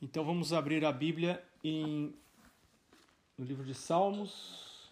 Então vamos abrir a Bíblia em, no livro de Salmos.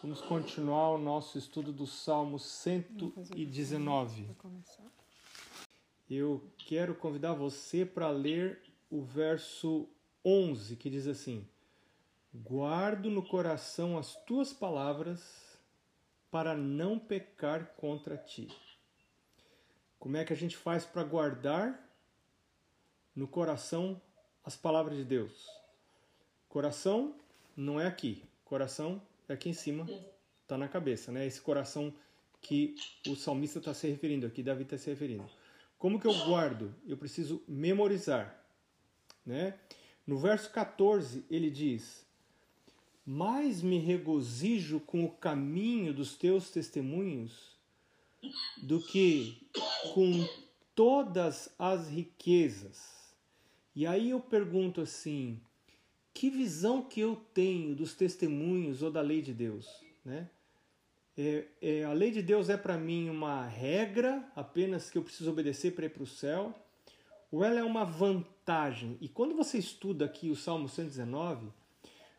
Vamos continuar o nosso estudo do Salmo 119. Eu quero convidar você para ler o verso 11, que diz assim: Guardo no coração as tuas palavras para não pecar contra ti. Como é que a gente faz para guardar no coração as palavras de Deus. Coração não é aqui, coração é aqui em cima, está na cabeça, né? Esse coração que o salmista está se referindo aqui, Davi está se referindo. Como que eu guardo? Eu preciso memorizar, né? No verso 14 ele diz: Mais me regozijo com o caminho dos teus testemunhos do que com todas as riquezas e aí eu pergunto assim: que visão que eu tenho dos testemunhos ou da lei de Deus? Né? É, é, a lei de Deus é para mim uma regra apenas que eu preciso obedecer para ir para o céu? Ou ela é uma vantagem? E quando você estuda aqui o Salmo 119,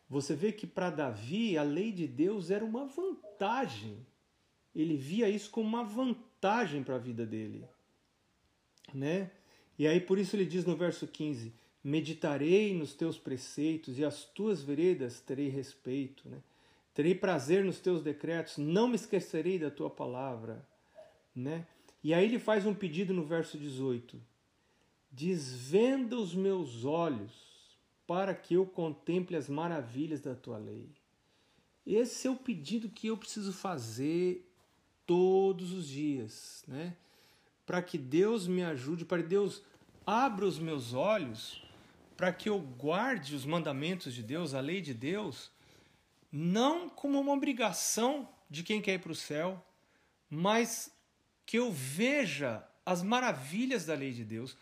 você vê que para Davi a lei de Deus era uma vantagem. Ele via isso como uma vantagem para a vida dele. Né? E aí por isso ele diz no verso 15: Meditarei nos teus preceitos e as tuas veredas terei respeito, né? Terei prazer nos teus decretos, não me esquecerei da tua palavra, né? E aí ele faz um pedido no verso 18: Desvenda os meus olhos para que eu contemple as maravilhas da tua lei. Esse é o pedido que eu preciso fazer todos os dias, né? Para que Deus me ajude, para que Deus abra os meus olhos, para que eu guarde os mandamentos de Deus, a lei de Deus, não como uma obrigação de quem quer ir para o céu, mas que eu veja as maravilhas da lei de Deus,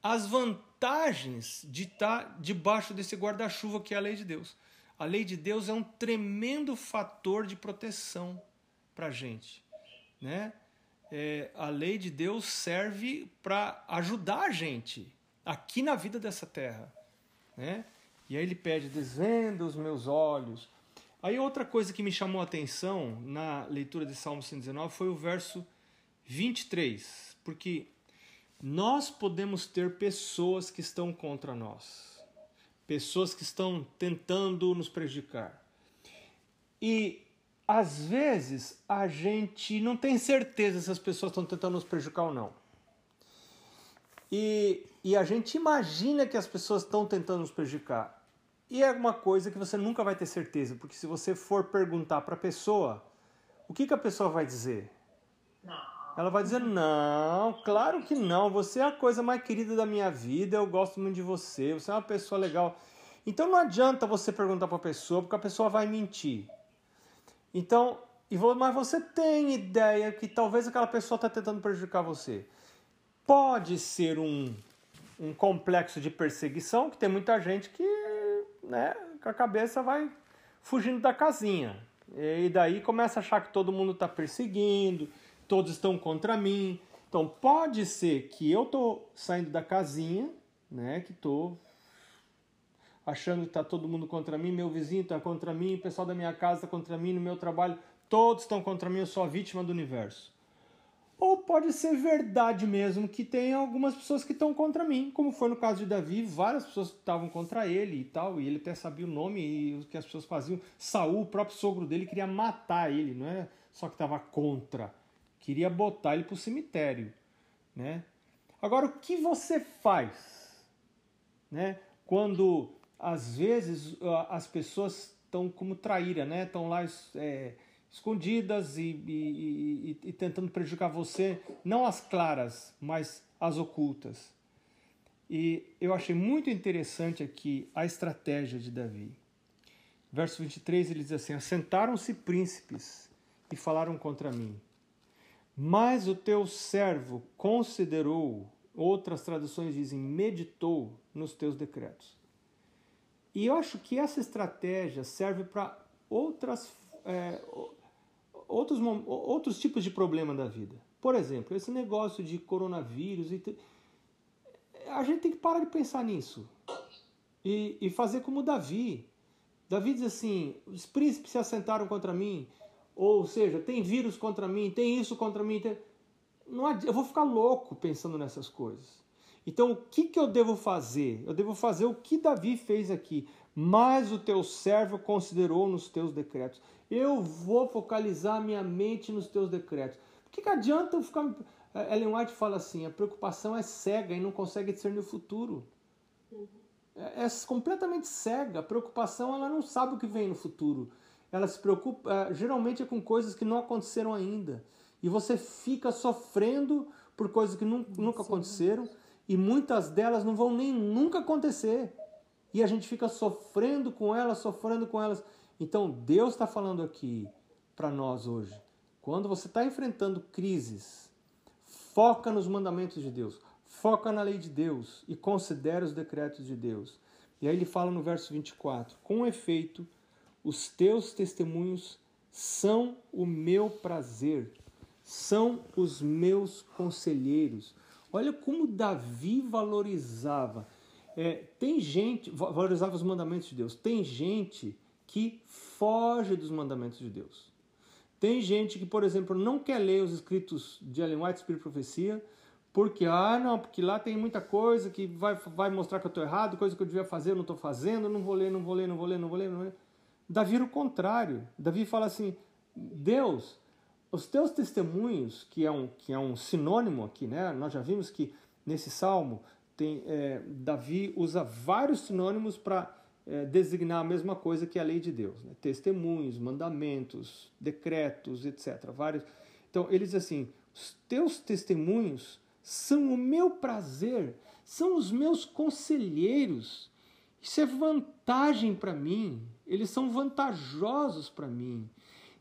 as vantagens de estar debaixo desse guarda-chuva que é a lei de Deus. A lei de Deus é um tremendo fator de proteção para a gente. Né? É, a lei de Deus serve para ajudar a gente aqui na vida dessa terra. Né? E aí ele pede: desvenda os meus olhos. Aí outra coisa que me chamou a atenção na leitura de Salmo 119 foi o verso 23, porque nós podemos ter pessoas que estão contra nós, pessoas que estão tentando nos prejudicar. E às vezes a gente não tem certeza se as pessoas estão tentando nos prejudicar ou não. E, e a gente imagina que as pessoas estão tentando nos prejudicar. E é uma coisa que você nunca vai ter certeza, porque se você for perguntar para a pessoa, o que, que a pessoa vai dizer? Não. Ela vai dizer: Não, claro que não. Você é a coisa mais querida da minha vida. Eu gosto muito de você. Você é uma pessoa legal. Então não adianta você perguntar para a pessoa, porque a pessoa vai mentir. Então, mas você tem ideia que talvez aquela pessoa está tentando prejudicar você. Pode ser um, um complexo de perseguição, que tem muita gente que, né, com a cabeça vai fugindo da casinha. E daí começa a achar que todo mundo está perseguindo, todos estão contra mim. Então pode ser que eu estou saindo da casinha, né, que estou achando que está todo mundo contra mim, meu vizinho está contra mim, o pessoal da minha casa está contra mim, no meu trabalho, todos estão contra mim, eu sou a vítima do universo. Ou pode ser verdade mesmo que tem algumas pessoas que estão contra mim, como foi no caso de Davi, várias pessoas estavam contra ele e tal, e ele até sabia o nome e o que as pessoas faziam. Saul, o próprio sogro dele, queria matar ele, não é só que estava contra, queria botar ele para o cemitério, né? Agora, o que você faz, né? Quando às vezes as pessoas estão como traíra, né? Estão lá é, escondidas e, e, e, e, tentando prejudicar você, não as claras, mas as ocultas. E eu achei muito interessante aqui a estratégia de Davi. Verso 23 ele diz assim: Assentaram-se príncipes e falaram contra mim. Mas o teu servo considerou, outras traduções dizem, meditou nos teus decretos. E eu acho que essa estratégia serve para outras, é, outros, outros tipos de problema da vida. Por exemplo, esse negócio de coronavírus. A gente tem que parar de pensar nisso. e, e fazer como Davi. Davi diz assim: os príncipes se assentaram contra mim, ou seja, tem vírus contra mim, tem isso contra mim. Tem... Não eu vou ficar louco pensando nessas coisas. Então, o que, que eu devo fazer? Eu devo fazer o que Davi fez aqui. Mas o teu servo considerou nos teus decretos. Eu vou focalizar minha mente nos teus decretos. Por que, que adianta eu ficar. Ellen White fala assim: a preocupação é cega e não consegue discernir o futuro. É, é completamente cega. A preocupação ela não sabe o que vem no futuro. Ela se preocupa, é, geralmente é com coisas que não aconteceram ainda. E você fica sofrendo por coisas que nunca aconteceram e muitas delas não vão nem nunca acontecer. E a gente fica sofrendo com elas, sofrendo com elas. Então Deus está falando aqui para nós hoje. Quando você está enfrentando crises, foca nos mandamentos de Deus, foca na lei de Deus e considera os decretos de Deus. E aí ele fala no verso 24: Com efeito, os teus testemunhos são o meu prazer, são os meus conselheiros. Olha como Davi valorizava. É, tem gente, valorizava os mandamentos de Deus. Tem gente que foge dos mandamentos de Deus. Tem gente que, por exemplo, não quer ler os escritos de Ellen White, Espírito e Profecia, porque, ah, não, porque lá tem muita coisa que vai, vai mostrar que eu estou errado, coisa que eu devia fazer, eu não estou fazendo, não vou ler, não vou ler, não vou ler, não vou ler, não vou ler. Davi era o contrário. Davi fala assim: Deus, os teus testemunhos, que é um, que é um sinônimo aqui, né? Nós já vimos que nesse salmo tem, é, Davi usa vários sinônimos para é, designar a mesma coisa que a lei de Deus. Né? Testemunhos, mandamentos, decretos, etc. Vários. Então ele diz assim: os teus testemunhos são o meu prazer, são os meus conselheiros. Isso é vantagem para mim, eles são vantajosos para mim.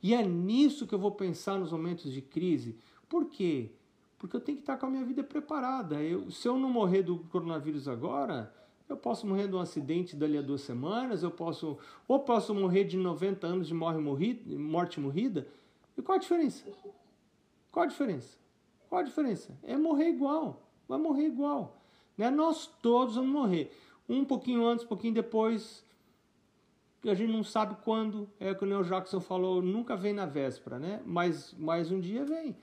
E é nisso que eu vou pensar nos momentos de crise. Por quê? Porque eu tenho que estar com a minha vida preparada. Eu, se eu não morrer do coronavírus agora, eu posso morrer de um acidente dali a duas semanas, eu posso. Ou posso morrer de 90 anos de morte morrida. Morte morrida. E qual a diferença? Qual a diferença? Qual a diferença? É morrer igual. Vai morrer igual. Né? Nós todos vamos morrer. Um pouquinho antes, um pouquinho depois, a gente não sabe quando, é o que o Neil Jackson falou, nunca vem na véspera, né? Mas mais um dia vem.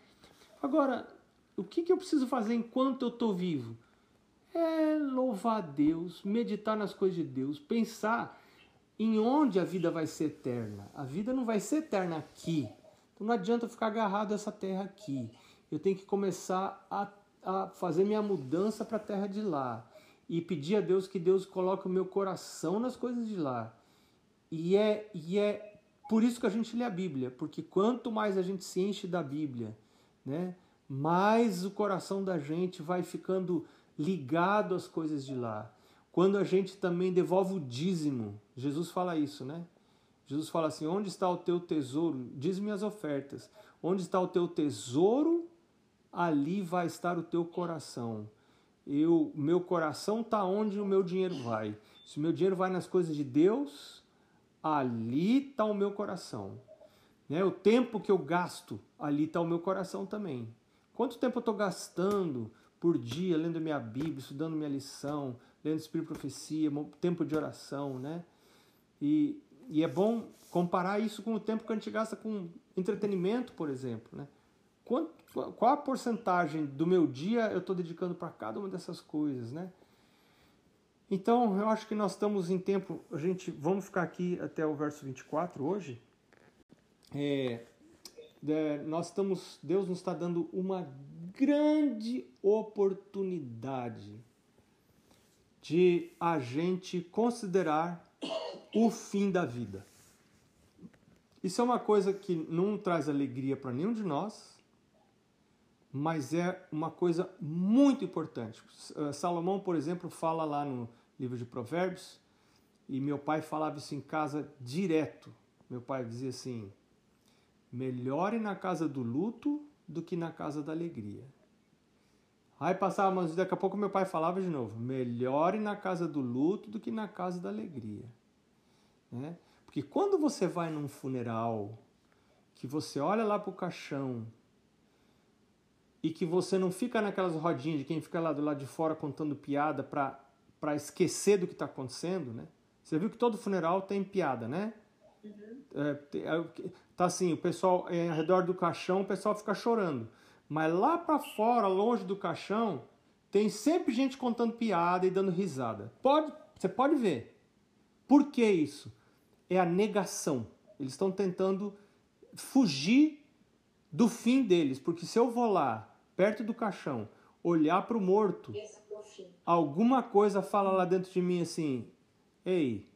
Agora, o que, que eu preciso fazer enquanto eu estou vivo? É louvar a Deus, meditar nas coisas de Deus, pensar em onde a vida vai ser eterna. A vida não vai ser eterna aqui. Então não adianta ficar agarrado a essa terra aqui. Eu tenho que começar a, a fazer minha mudança para a terra de lá. E pedir a Deus que Deus coloque o meu coração nas coisas de lá e é, e é por isso que a gente lê a Bíblia, porque quanto mais a gente se enche da Bíblia, né, mais o coração da gente vai ficando ligado às coisas de lá. Quando a gente também devolve o dízimo, Jesus fala isso, né? Jesus fala assim: onde está o teu tesouro? Diz-me as ofertas. Onde está o teu tesouro? Ali vai estar o teu coração. Eu, meu coração está onde o meu dinheiro vai. Se o meu dinheiro vai nas coisas de Deus, ali está o meu coração. Né? O tempo que eu gasto, ali está o meu coração também. Quanto tempo eu estou gastando por dia lendo minha Bíblia, estudando minha lição, lendo Espírito e Profecia, tempo de oração, né? E, e é bom comparar isso com o tempo que a gente gasta com entretenimento, por exemplo, né? Quanto, qual a porcentagem do meu dia eu estou dedicando para cada uma dessas coisas, né? Então, eu acho que nós estamos em tempo. A gente vamos ficar aqui até o verso 24 hoje. É, é, nós estamos. Deus nos está dando uma grande oportunidade de a gente considerar o fim da vida. Isso é uma coisa que não traz alegria para nenhum de nós, mas é uma coisa muito importante. Salomão, por exemplo, fala lá no livro de Provérbios, e meu pai falava isso em casa direto. Meu pai dizia assim: melhore na casa do luto do que na casa da alegria. Aí passava, mas daqui a pouco meu pai falava de novo: melhore na casa do luto do que na casa da alegria. Né? Porque quando você vai num funeral, que você olha lá para o caixão e que você não fica naquelas rodinhas de quem fica lá do lado de fora contando piada para esquecer do que está acontecendo, né? Você viu que todo funeral tem piada, né? Uhum. É, é, tá assim, o pessoal é, ao redor do caixão, o pessoal fica chorando. Mas lá para fora, longe do caixão, tem sempre gente contando piada e dando risada. Pode, você pode ver. Por que isso? É a negação. Eles estão tentando fugir do fim deles, porque se eu vou lá, perto do caixão, olhar para o morto, alguma coisa fala lá dentro de mim assim: Ei,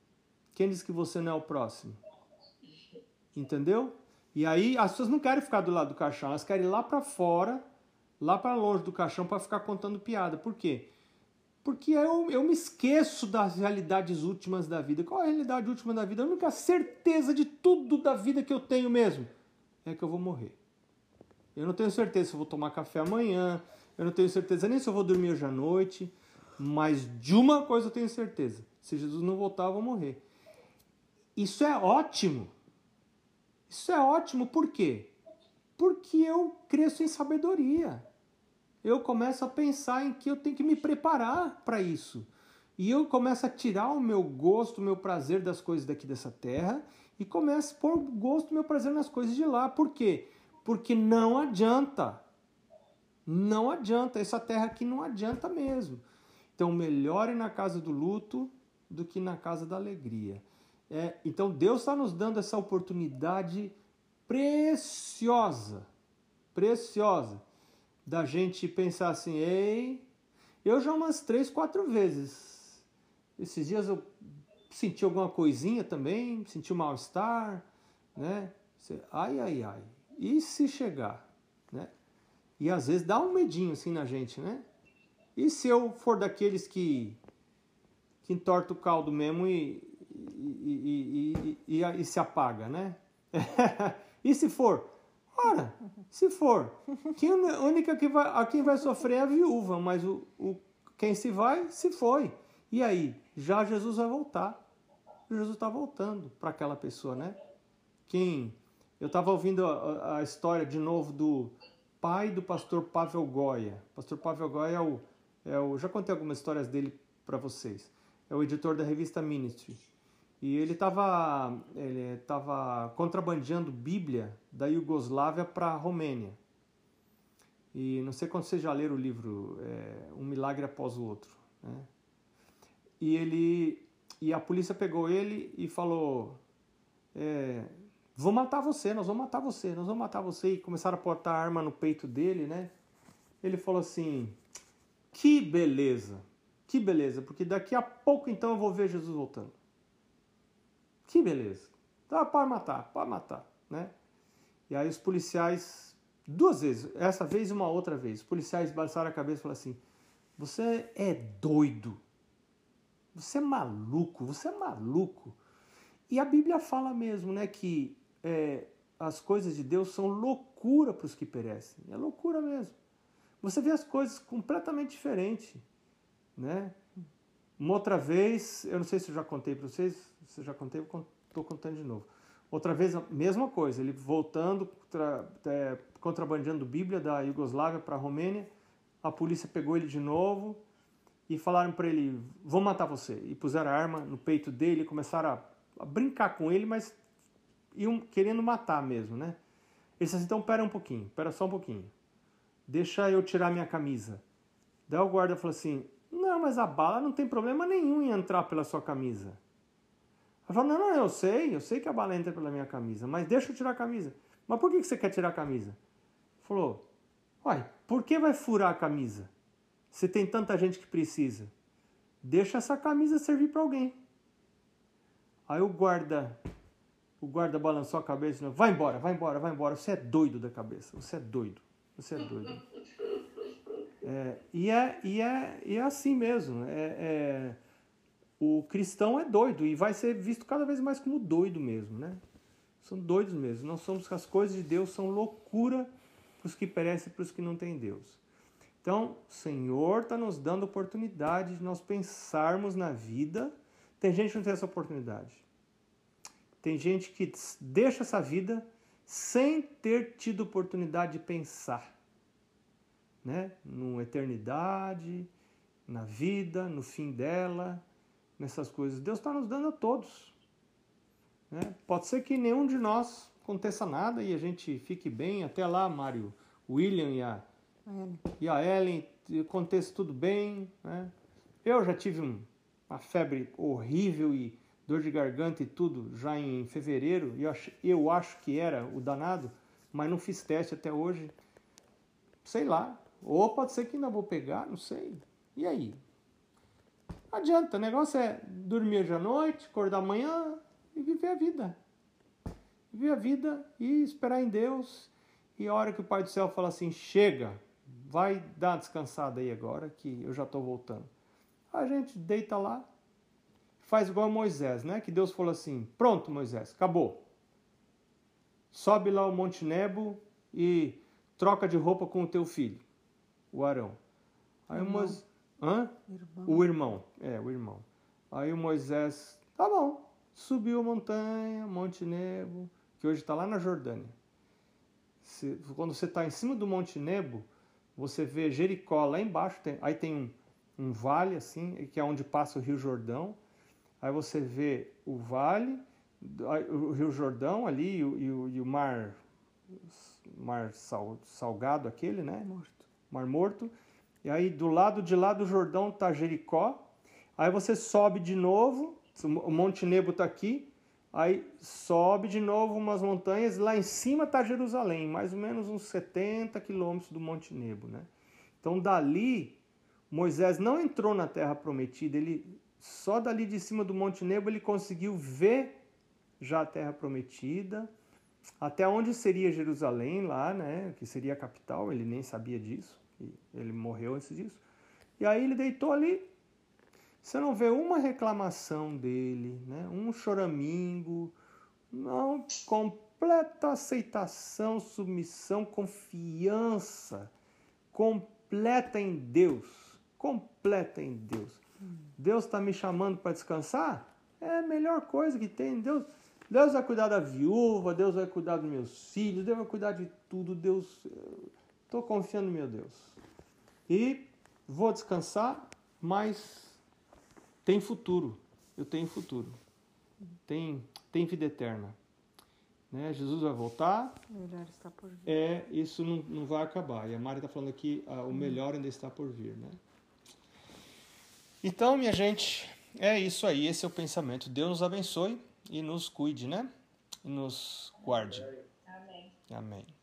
quem diz que você não é o próximo? Entendeu? E aí as pessoas não querem ficar do lado do caixão, elas querem ir lá para fora, lá para longe do caixão para ficar contando piada. Por quê? Porque eu, eu me esqueço das realidades últimas da vida. Qual é a realidade última da vida? A única certeza de tudo da vida que eu tenho mesmo é que eu vou morrer. Eu não tenho certeza se eu vou tomar café amanhã, eu não tenho certeza nem se eu vou dormir hoje à noite, mas de uma coisa eu tenho certeza: se Jesus não voltar, eu vou morrer. Isso é ótimo. Isso é ótimo, por quê? Porque eu cresço em sabedoria. Eu começo a pensar em que eu tenho que me preparar para isso. E eu começo a tirar o meu gosto, o meu prazer das coisas daqui dessa terra e começo a pôr gosto, o meu prazer nas coisas de lá. Por quê? Não adianta. Não adianta. Essa terra aqui não adianta mesmo. Então, melhor ir na casa do luto do que na casa da alegria. É, então Deus está nos dando essa oportunidade preciosa, preciosa, da gente pensar assim, ei, eu já umas três, quatro vezes. Esses dias eu senti alguma coisinha também, senti um mal-estar, né? Ai, ai, ai. E se chegar, né? E às vezes dá um medinho assim na gente, né? E se eu for daqueles que, que entorta o caldo mesmo e, e, e, e, se apaga, né? e se for? Ora, se for, quem, a única que vai, a quem vai sofrer é a viúva, mas o, o, quem se vai, se foi. E aí? Já Jesus vai voltar. Jesus está voltando para aquela pessoa, né? Quem? Eu estava ouvindo a, a, história de novo do pai do pastor Pavel Goya. Pastor Pavel Goya é o, é o. Já contei algumas histórias dele para vocês. É o editor da revista Ministry. E ele estava ele tava contrabandeando Bíblia da Iugoslávia para a Romênia. E não sei quando vocês já leram o livro é, Um Milagre Após o Outro. Né? E ele e a polícia pegou ele e falou: é, Vou matar você, nós vamos matar você, nós vamos matar você. E começaram a botar a arma no peito dele, né? Ele falou assim: Que beleza, que beleza, porque daqui a pouco então eu vou ver Jesus voltando. Que beleza. Tá, pode matar, pode matar, né? E aí os policiais, duas vezes, essa vez e uma outra vez, os policiais balançaram a cabeça e falaram assim: Você é doido. Você é maluco, você é maluco. E a Bíblia fala mesmo, né, que é, as coisas de Deus são loucura para os que perecem. É loucura mesmo. Você vê as coisas completamente diferentes, né? Uma outra vez, eu não sei se eu já contei para vocês, se eu já contei, eu estou contando de novo. Outra vez, a mesma coisa, ele voltando, tra, é, contrabandeando Bíblia da Iugoslávia para a Romênia, a polícia pegou ele de novo e falaram para ele: vou matar você. E puseram a arma no peito dele começaram a, a brincar com ele, mas iam querendo matar mesmo, né? Ele disse assim: então, pera um pouquinho, pera só um pouquinho. Deixa eu tirar minha camisa. Daí o guarda falou assim: não, mas a bala não tem problema nenhum em entrar pela sua camisa. Ela falou, não, não, eu sei, eu sei que a bala entra pela minha camisa, mas deixa eu tirar a camisa. Mas por que você quer tirar a camisa? Falou, uai, por que vai furar a camisa? Se tem tanta gente que precisa. Deixa essa camisa servir para alguém. Aí o guarda, o guarda balançou a cabeça e falou, vai embora, vai embora, vai embora. Você é doido da cabeça, você é doido, você é doido. É, e, é, e, é, e é assim mesmo. É, é, o cristão é doido e vai ser visto cada vez mais como doido mesmo, né? São doidos mesmo. Nós somos as coisas de Deus são loucura para os que perecem e para os que não têm Deus. Então, o Senhor está nos dando oportunidade de nós pensarmos na vida. Tem gente que não tem essa oportunidade. Tem gente que deixa essa vida sem ter tido oportunidade de pensar né? numa eternidade na vida, no fim dela, nessas coisas. Deus está nos dando a todos. Né? Pode ser que nenhum de nós aconteça nada e a gente fique bem. Até lá, Mário, William e a, Ellen. e a Ellen, aconteça tudo bem. Né? Eu já tive um, uma febre horrível e dor de garganta e tudo já em fevereiro. E eu, eu acho que era o danado, mas não fiz teste até hoje. Sei lá. Ou pode ser que ainda vou pegar, não sei. E aí? Adianta, o negócio é dormir hoje à noite, acordar amanhã e viver a vida. Viver a vida e esperar em Deus. E a hora que o Pai do Céu fala assim: chega, vai dar descansada aí agora, que eu já estou voltando. A gente deita lá, faz igual Moisés, né? Que Deus falou assim: pronto, Moisés, acabou. Sobe lá o Monte Nebo e troca de roupa com o teu filho, o Arão. Aí o Moisés. Hã? Irmão. O irmão. É, o irmão. Aí o Moisés, tá bom. Subiu a montanha, Monte Nebo, que hoje está lá na Jordânia. Se, quando você está em cima do Monte Nebo, você vê Jericó lá embaixo, tem, aí tem um, um vale assim, que é onde passa o Rio Jordão. Aí você vê o vale, o Rio Jordão ali e o, e o mar, mar sal, salgado aquele, né? Morto. Mar Morto. E aí do lado de lá do Jordão está Jericó. Aí você sobe de novo, o Monte Nebo está aqui. Aí sobe de novo umas montanhas, lá em cima está Jerusalém, mais ou menos uns 70 quilômetros do Monte Nebo, né? Então dali, Moisés não entrou na terra prometida, ele só dali de cima do Monte Nebo ele conseguiu ver já a terra prometida, até onde seria Jerusalém lá, né, que seria a capital, ele nem sabia disso, ele morreu antes disso. E aí ele deitou ali, você não vê uma reclamação dele, né, um choramingo, não, completa aceitação, submissão, confiança, completa em Deus, completa em Deus. Deus está me chamando para descansar? É a melhor coisa que tem. Deus, Deus vai cuidar da viúva, Deus vai cuidar dos meus filhos, Deus vai cuidar de tudo. Deus, estou confiando no meu Deus. E vou descansar, mas tem futuro. Eu tenho futuro. Tem, tem vida eterna. Né? Jesus vai voltar. O melhor está por vir. É, isso não, não vai acabar. E a Mari está falando aqui, ah, o melhor ainda está por vir. Né? Então, minha gente, é isso aí. Esse é o pensamento. Deus nos abençoe e nos cuide, né? E nos guarde. Amém. Amém.